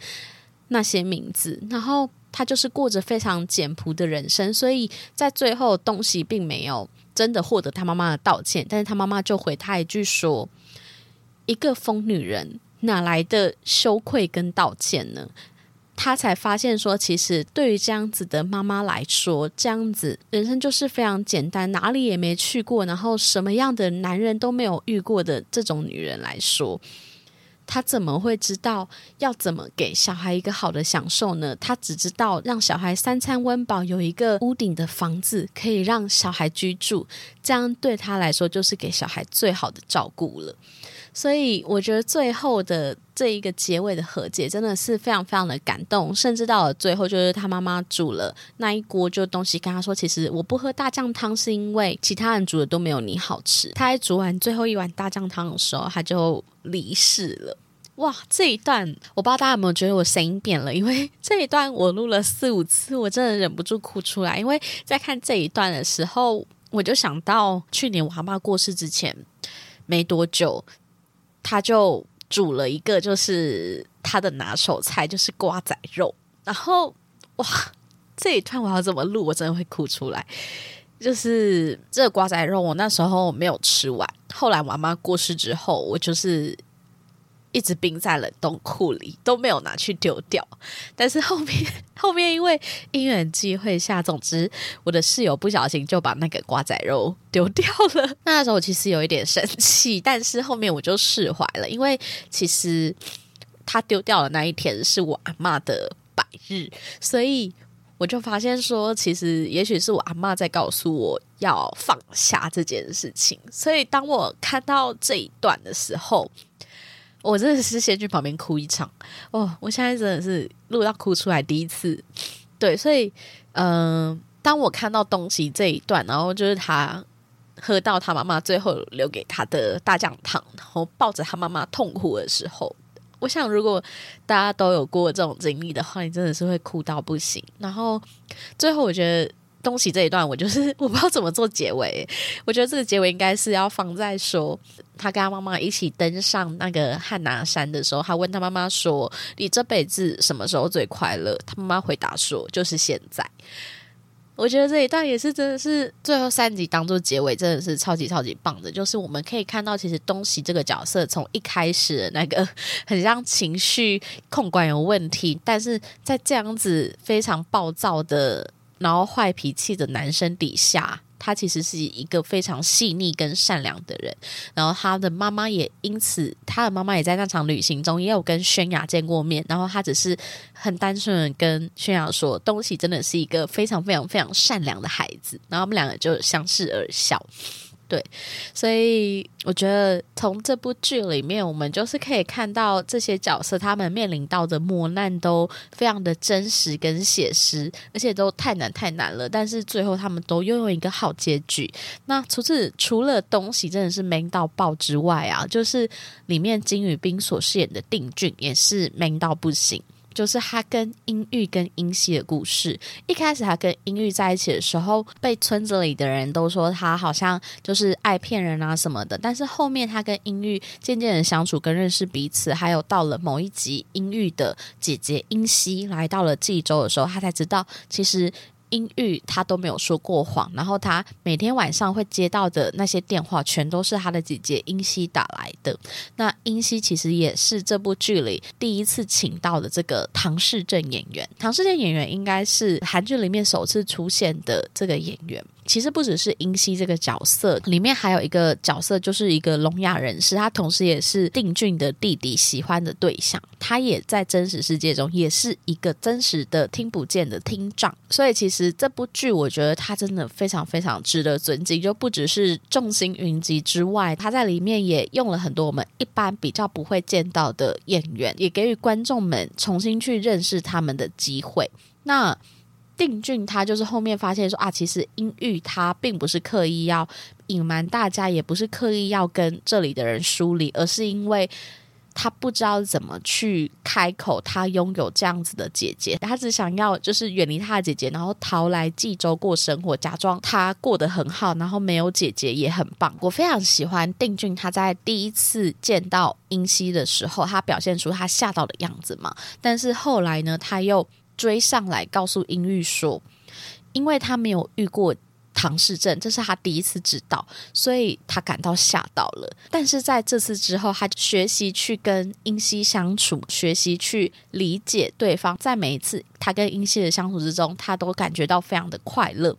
那些名字，然后他就是过着非常简朴的人生，所以在最后东西并没有真的获得他妈妈的道歉，但是他妈妈就回他一句说：“一个疯女人哪来的羞愧跟道歉呢？”他才发现说，其实对于这样子的妈妈来说，这样子人生就是非常简单，哪里也没去过，然后什么样的男人都没有遇过的这种女人来说，她怎么会知道要怎么给小孩一个好的享受呢？她只知道让小孩三餐温饱，有一个屋顶的房子可以让小孩居住，这样对她来说就是给小孩最好的照顾了。所以我觉得最后的这一个结尾的和解真的是非常非常的感动，甚至到了最后，就是他妈妈煮了那一锅就东西，跟他说：“其实我不喝大酱汤，是因为其他人煮的都没有你好吃。”他在煮完最后一碗大酱汤的时候，他就离世了。哇，这一段我不知道大家有没有觉得我声音变了，因为这一段我录了四五次，我真的忍不住哭出来。因为在看这一段的时候，我就想到去年我阿妈过世之前没多久。他就煮了一个，就是他的拿手菜，就是瓜仔肉。然后哇，这一段我要怎么录？我真的会哭出来。就是这个瓜仔肉，我那时候没有吃完。后来我妈过世之后，我就是。一直冰在冷冻 库里，都没有拿去丢掉。但是后面 后面因为因缘际会下，总之我的室友不小心就把那个瓜仔肉丢掉了。那时候我其实有一点生气，但是后面我就释怀了，因为其实他丢掉的那一天是我阿妈的百日，所以我就发现说，其实也许是我阿妈在告诉我要放下这件事情。所以当我看到这一段的时候，我真的是先去旁边哭一场哦！我现在真的是录到哭出来第一次，对，所以嗯，当我看到东西这一段，然后就是他喝到他妈妈最后留给他的大酱汤，然后抱着他妈妈痛哭的时候，我想如果大家都有过这种经历的话，你真的是会哭到不行。然后最后我觉得。东西这一段，我就是我不知道怎么做结尾。我觉得这个结尾应该是要放在说，他跟他妈妈一起登上那个汉拿山的时候，他问他妈妈说：“你这辈子什么时候最快乐？”他妈妈回答说：“就是现在。”我觉得这一段也是真的是最后三集当做结尾，真的是超级超级棒的。就是我们可以看到，其实东西这个角色从一开始那个很像情绪控管有问题，但是在这样子非常暴躁的。然后坏脾气的男生底下，他其实是一个非常细腻跟善良的人。然后他的妈妈也因此，他的妈妈也在那场旅行中也有跟轩雅见过面。然后他只是很单纯的跟轩雅说，东西真的是一个非常非常非常善良的孩子。然后他们两个就相视而笑。对，所以我觉得从这部剧里面，我们就是可以看到这些角色他们面临到的磨难都非常的真实跟写实，而且都太难太难了。但是最后他们都拥有一个好结局。那除此除了东西真的是 man 到爆之外啊，就是里面金宇彬所饰演的定俊也是 man 到不行。就是他跟英玉跟英熙的故事。一开始他跟英玉在一起的时候，被村子里的人都说他好像就是爱骗人啊什么的。但是后面他跟英玉渐渐的相处跟认识彼此，还有到了某一集，英玉的姐姐英熙来到了济州的时候，他才知道其实。英玉他都没有说过谎，然后他每天晚上会接到的那些电话，全都是他的姐姐英熙打来的。那英熙其实也是这部剧里第一次请到的这个唐氏镇演员。唐氏镇演员应该是韩剧里面首次出现的这个演员。其实不只是英熙这个角色，里面还有一个角色，就是一个聋哑人士，他同时也是定俊的弟弟喜欢的对象。他也在真实世界中也是一个真实的听不见的听障。所以其实这部剧，我觉得他真的非常非常值得尊敬。就不只是众星云集之外，他在里面也用了很多我们一般比较不会见到的演员，也给予观众们重新去认识他们的机会。那。定俊他就是后面发现说啊，其实英玉他并不是刻意要隐瞒大家，也不是刻意要跟这里的人疏离，而是因为他不知道怎么去开口。他拥有这样子的姐姐，他只想要就是远离他的姐姐，然后逃来济州过生活，假装他过得很好，然后没有姐姐也很棒。我非常喜欢定俊他在第一次见到英熙的时候，他表现出他吓到的样子嘛。但是后来呢，他又。追上来告诉英玉说，因为他没有遇过唐氏症，这是他第一次知道，所以他感到吓到了。但是在这次之后，他学习去跟英熙相处，学习去理解对方。在每一次他跟英熙的相处之中，他都感觉到非常的快乐，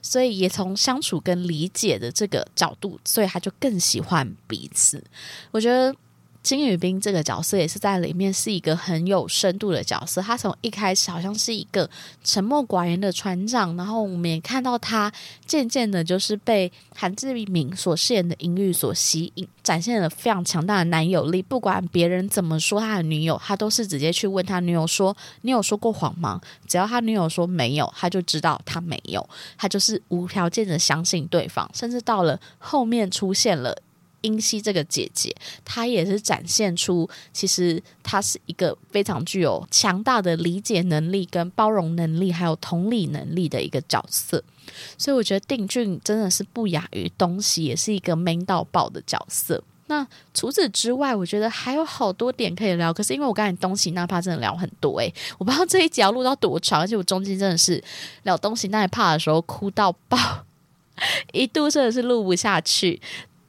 所以也从相处跟理解的这个角度，所以他就更喜欢彼此。我觉得。金宇彬这个角色也是在里面是一个很有深度的角色。他从一开始好像是一个沉默寡言的船长，然后我们也看到他渐渐的，就是被韩志明所饰演的音域所吸引，展现了非常强大的男友力。不管别人怎么说他的女友，他都是直接去问他女友说：“你有说过谎吗？”只要他女友说没有，他就知道他没有，他就是无条件的相信对方。甚至到了后面出现了。英熙这个姐姐，她也是展现出，其实她是一个非常具有强大的理解能力、跟包容能力，还有同理能力的一个角色。所以我觉得定俊真的是不亚于东西，也是一个 man 到爆的角色。那除此之外，我觉得还有好多点可以聊。可是因为我刚才东西那怕真的聊很多诶，我不知道这一集要录到多长，而且我中间真的是聊东西那怕的时候哭到爆，一度真的是录不下去。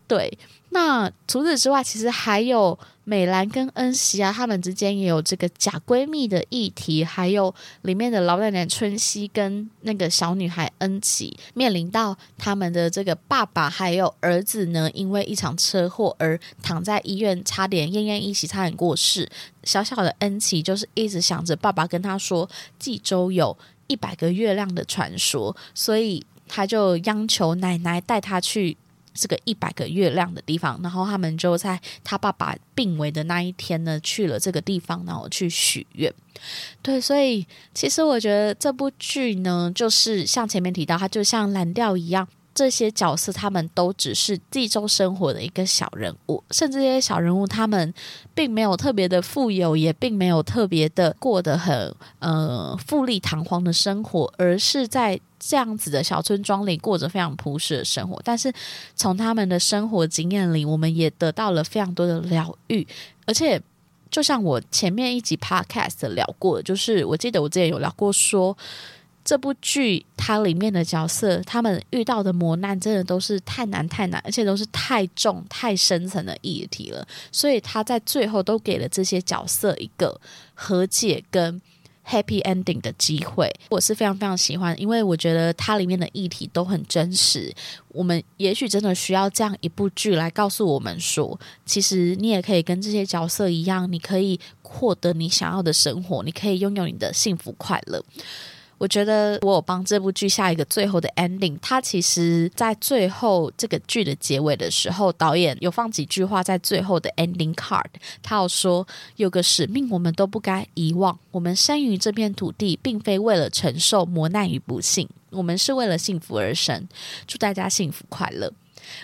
对。那除此之外，其实还有美兰跟恩熙啊，他们之间也有这个假闺蜜的议题，还有里面的老奶奶春熙跟那个小女孩恩琪面临到他们的这个爸爸还有儿子呢，因为一场车祸而躺在医院，差点奄奄一息，差点过世。小小的恩琪就是一直想着爸爸跟他说，济州有一百个月亮的传说，所以他就央求奶奶带他去。这个一百个月亮的地方，然后他们就在他爸爸病危的那一天呢，去了这个地方，然后去许愿。对，所以其实我觉得这部剧呢，就是像前面提到，它就像蓝调一样。这些角色他们都只是地中生活的一个小人物，甚至这些小人物他们并没有特别的富有，也并没有特别的过得很呃富丽堂皇的生活，而是在这样子的小村庄里过着非常朴实的生活。但是从他们的生活经验里，我们也得到了非常多的疗愈，而且就像我前面一集 podcast 聊过，就是我记得我之前有聊过说。这部剧它里面的角色，他们遇到的磨难真的都是太难太难，而且都是太重太深层的议题了。所以他在最后都给了这些角色一个和解跟 happy ending 的机会。我是非常非常喜欢，因为我觉得它里面的议题都很真实。我们也许真的需要这样一部剧来告诉我们说，其实你也可以跟这些角色一样，你可以获得你想要的生活，你可以拥有你的幸福快乐。我觉得我有帮这部剧下一个最后的 ending。它其实，在最后这个剧的结尾的时候，导演有放几句话在最后的 ending card。他有说：“有个使命，我们都不该遗忘。我们生于这片土地，并非为了承受磨难与不幸，我们是为了幸福而生。祝大家幸福快乐。”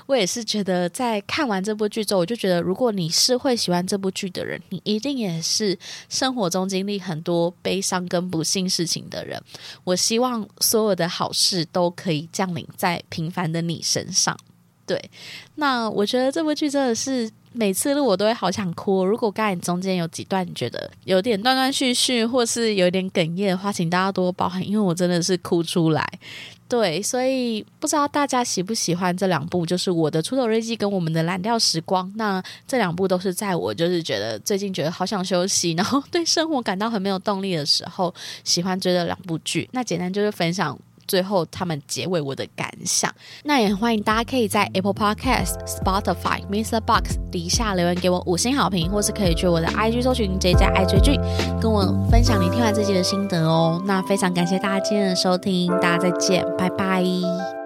我也是觉得，在看完这部剧之后，我就觉得，如果你是会喜欢这部剧的人，你一定也是生活中经历很多悲伤跟不幸事情的人。我希望所有的好事都可以降临在平凡的你身上。对，那我觉得这部剧真的是每次录我都会好想哭。如果刚才中间有几段你觉得有点断断续续，或是有点哽咽的话，请大家多包涵，因为我真的是哭出来。对，所以不知道大家喜不喜欢这两部，就是我的出走日记跟我们的蓝调时光。那这两部都是在我就是觉得最近觉得好想休息，然后 对生活感到很没有动力的时候，喜欢追的两部剧。那简单就是分享。最后，他们结尾我的感想，那也欢迎大家可以在 Apple Podcast、Spotify、Mr. Box 底下留言给我五星好评，或是可以去我的 IG 搜寻 JJ 爱追剧，跟我分享你听完这集的心得哦。那非常感谢大家今天的收听，大家再见，拜拜。